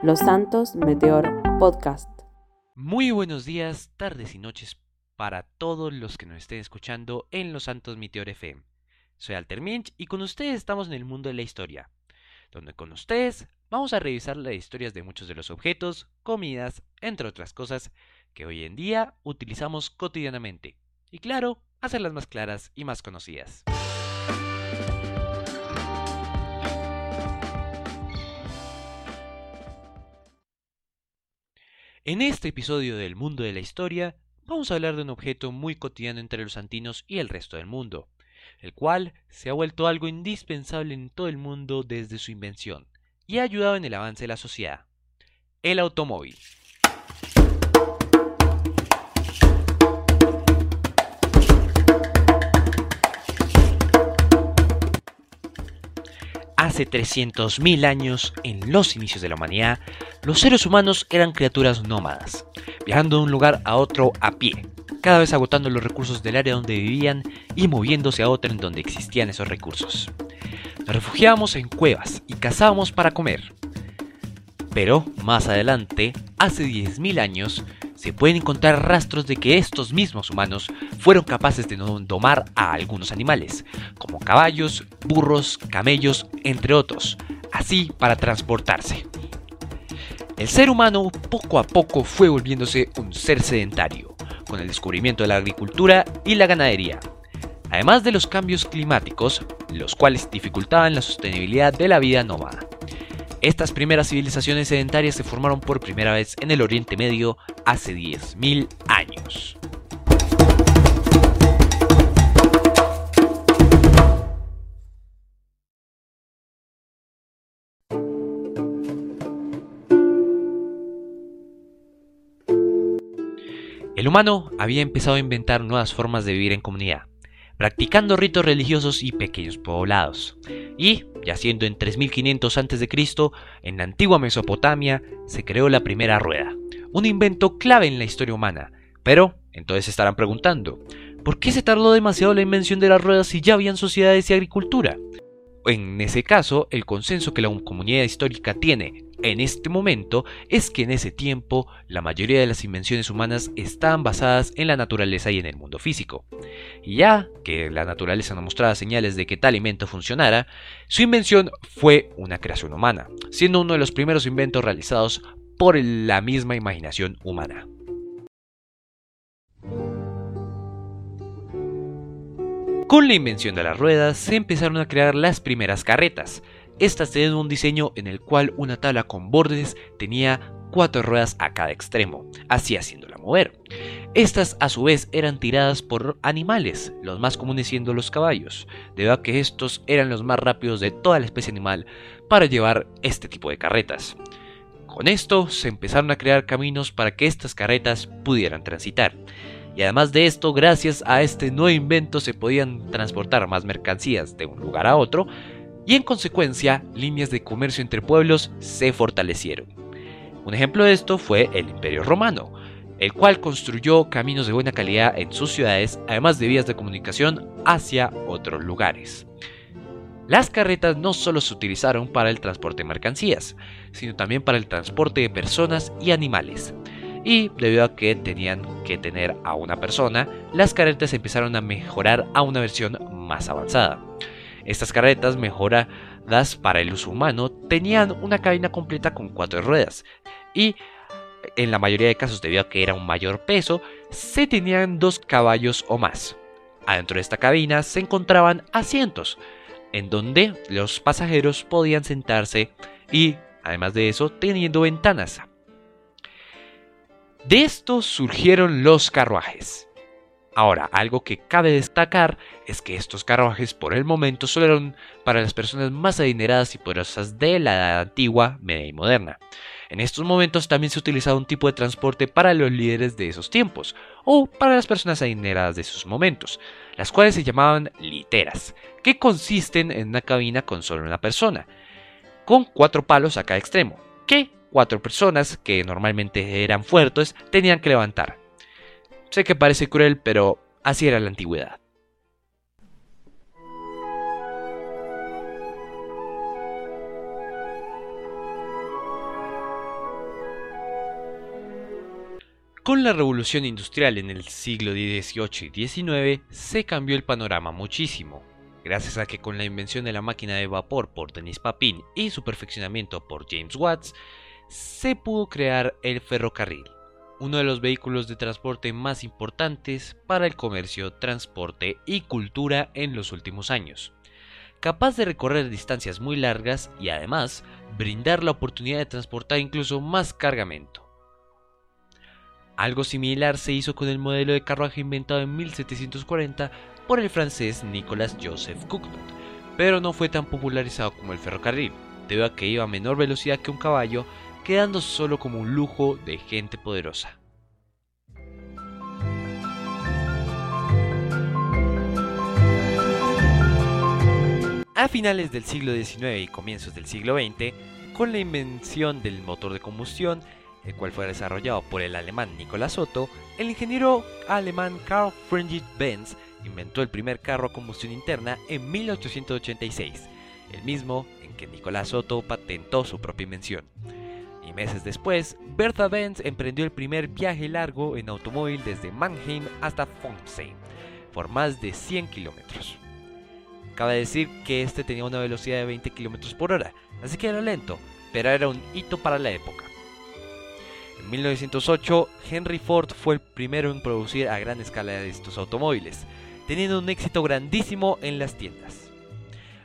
Los Santos Meteor Podcast. Muy buenos días, tardes y noches para todos los que nos estén escuchando en Los Santos Meteor FM. Soy Alter Minch y con ustedes estamos en el mundo de la historia, donde con ustedes vamos a revisar las historias de muchos de los objetos, comidas, entre otras cosas que hoy en día utilizamos cotidianamente. Y claro, hacerlas más claras y más conocidas. En este episodio del Mundo de la Historia, vamos a hablar de un objeto muy cotidiano entre los antinos y el resto del mundo, el cual se ha vuelto algo indispensable en todo el mundo desde su invención y ha ayudado en el avance de la sociedad, el automóvil. Hace 300.000 años, en los inicios de la humanidad, los seres humanos eran criaturas nómadas, viajando de un lugar a otro a pie, cada vez agotando los recursos del área donde vivían y moviéndose a otra en donde existían esos recursos. Nos refugiábamos en cuevas y cazábamos para comer. Pero, más adelante, hace 10.000 años, se pueden encontrar rastros de que estos mismos humanos fueron capaces de domar a algunos animales, como caballos, burros, camellos, entre otros, así para transportarse. El ser humano poco a poco fue volviéndose un ser sedentario, con el descubrimiento de la agricultura y la ganadería, además de los cambios climáticos, los cuales dificultaban la sostenibilidad de la vida nómada. Estas primeras civilizaciones sedentarias se formaron por primera vez en el Oriente Medio hace 10.000 años. El humano había empezado a inventar nuevas formas de vivir en comunidad, practicando ritos religiosos y pequeños poblados. Y, yaciendo en 3500 a.C., en la antigua Mesopotamia, se creó la primera rueda, un invento clave en la historia humana. Pero, entonces se estarán preguntando, ¿por qué se tardó demasiado la invención de las ruedas si ya habían sociedades y agricultura? En ese caso, el consenso que la comunidad histórica tiene en este momento es que en ese tiempo la mayoría de las invenciones humanas estaban basadas en la naturaleza y en el mundo físico. Ya que la naturaleza no mostraba señales de que tal invento funcionara, su invención fue una creación humana, siendo uno de los primeros inventos realizados por la misma imaginación humana. Con la invención de las ruedas se empezaron a crear las primeras carretas. Estas tenían un diseño en el cual una tabla con bordes tenía cuatro ruedas a cada extremo, así haciéndola mover. Estas a su vez eran tiradas por animales, los más comunes siendo los caballos, debido a que estos eran los más rápidos de toda la especie animal para llevar este tipo de carretas. Con esto se empezaron a crear caminos para que estas carretas pudieran transitar. Y además de esto, gracias a este nuevo invento se podían transportar más mercancías de un lugar a otro y en consecuencia líneas de comercio entre pueblos se fortalecieron. Un ejemplo de esto fue el Imperio Romano, el cual construyó caminos de buena calidad en sus ciudades, además de vías de comunicación hacia otros lugares. Las carretas no solo se utilizaron para el transporte de mercancías, sino también para el transporte de personas y animales y debido a que tenían que tener a una persona, las carretas empezaron a mejorar a una versión más avanzada. Estas carretas mejoradas para el uso humano tenían una cabina completa con cuatro ruedas y en la mayoría de casos debido a que era un mayor peso, se tenían dos caballos o más. Adentro de esta cabina se encontraban asientos, en donde los pasajeros podían sentarse y, además de eso, teniendo ventanas de esto surgieron los carruajes. Ahora, algo que cabe destacar es que estos carruajes por el momento solo eran para las personas más adineradas y poderosas de la edad antigua, media y moderna. En estos momentos también se utilizaba un tipo de transporte para los líderes de esos tiempos, o para las personas adineradas de esos momentos, las cuales se llamaban literas, que consisten en una cabina con solo una persona, con cuatro palos a cada extremo, que cuatro personas, que normalmente eran fuertes, tenían que levantar. Sé que parece cruel, pero así era la antigüedad. Con la revolución industrial en el siglo XVIII y XIX se cambió el panorama muchísimo, gracias a que con la invención de la máquina de vapor por Denis Papin y su perfeccionamiento por James Watts, se pudo crear el ferrocarril, uno de los vehículos de transporte más importantes para el comercio, transporte y cultura en los últimos años, capaz de recorrer distancias muy largas y además brindar la oportunidad de transportar incluso más cargamento. Algo similar se hizo con el modelo de carruaje inventado en 1740 por el francés Nicolas Joseph Cookman, pero no fue tan popularizado como el ferrocarril, debido a que iba a menor velocidad que un caballo, quedando solo como un lujo de gente poderosa. A finales del siglo XIX y comienzos del siglo XX, con la invención del motor de combustión, el cual fue desarrollado por el alemán Nicolas Otto, el ingeniero alemán Carl Friedrich Benz inventó el primer carro a combustión interna en 1886, el mismo en que Nicolas Otto patentó su propia invención. Y meses después, Bertha Benz emprendió el primer viaje largo en automóvil desde Mannheim hasta Fontaine, por más de 100 kilómetros. Cabe decir que este tenía una velocidad de 20 kilómetros por hora, así que era lento, pero era un hito para la época. En 1908, Henry Ford fue el primero en producir a gran escala estos automóviles, teniendo un éxito grandísimo en las tiendas.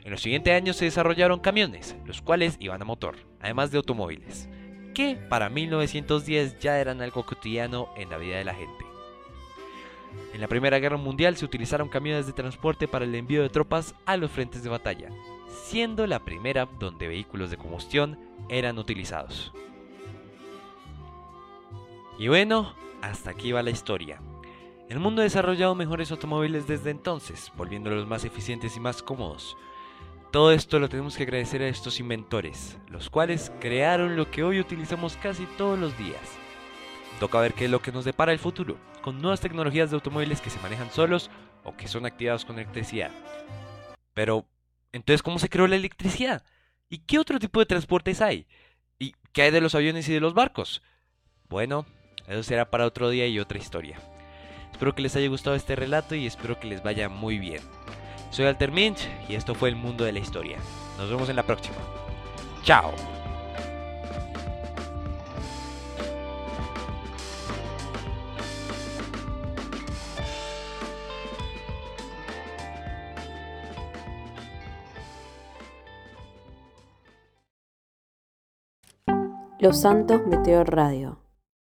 En los siguientes años se desarrollaron camiones, los cuales iban a motor, además de automóviles, que para 1910 ya eran algo cotidiano en la vida de la gente. En la Primera Guerra Mundial se utilizaron camiones de transporte para el envío de tropas a los frentes de batalla, siendo la primera donde vehículos de combustión eran utilizados. Y bueno, hasta aquí va la historia. El mundo ha desarrollado mejores automóviles desde entonces, volviéndolos más eficientes y más cómodos. Todo esto lo tenemos que agradecer a estos inventores, los cuales crearon lo que hoy utilizamos casi todos los días. Toca ver qué es lo que nos depara el futuro, con nuevas tecnologías de automóviles que se manejan solos o que son activados con electricidad. Pero, entonces, ¿cómo se creó la electricidad? ¿Y qué otro tipo de transportes hay? ¿Y qué hay de los aviones y de los barcos? Bueno, eso será para otro día y otra historia. Espero que les haya gustado este relato y espero que les vaya muy bien. Soy Alter Minch y esto fue el mundo de la historia. Nos vemos en la próxima. Chao. Los Santos Meteor Radio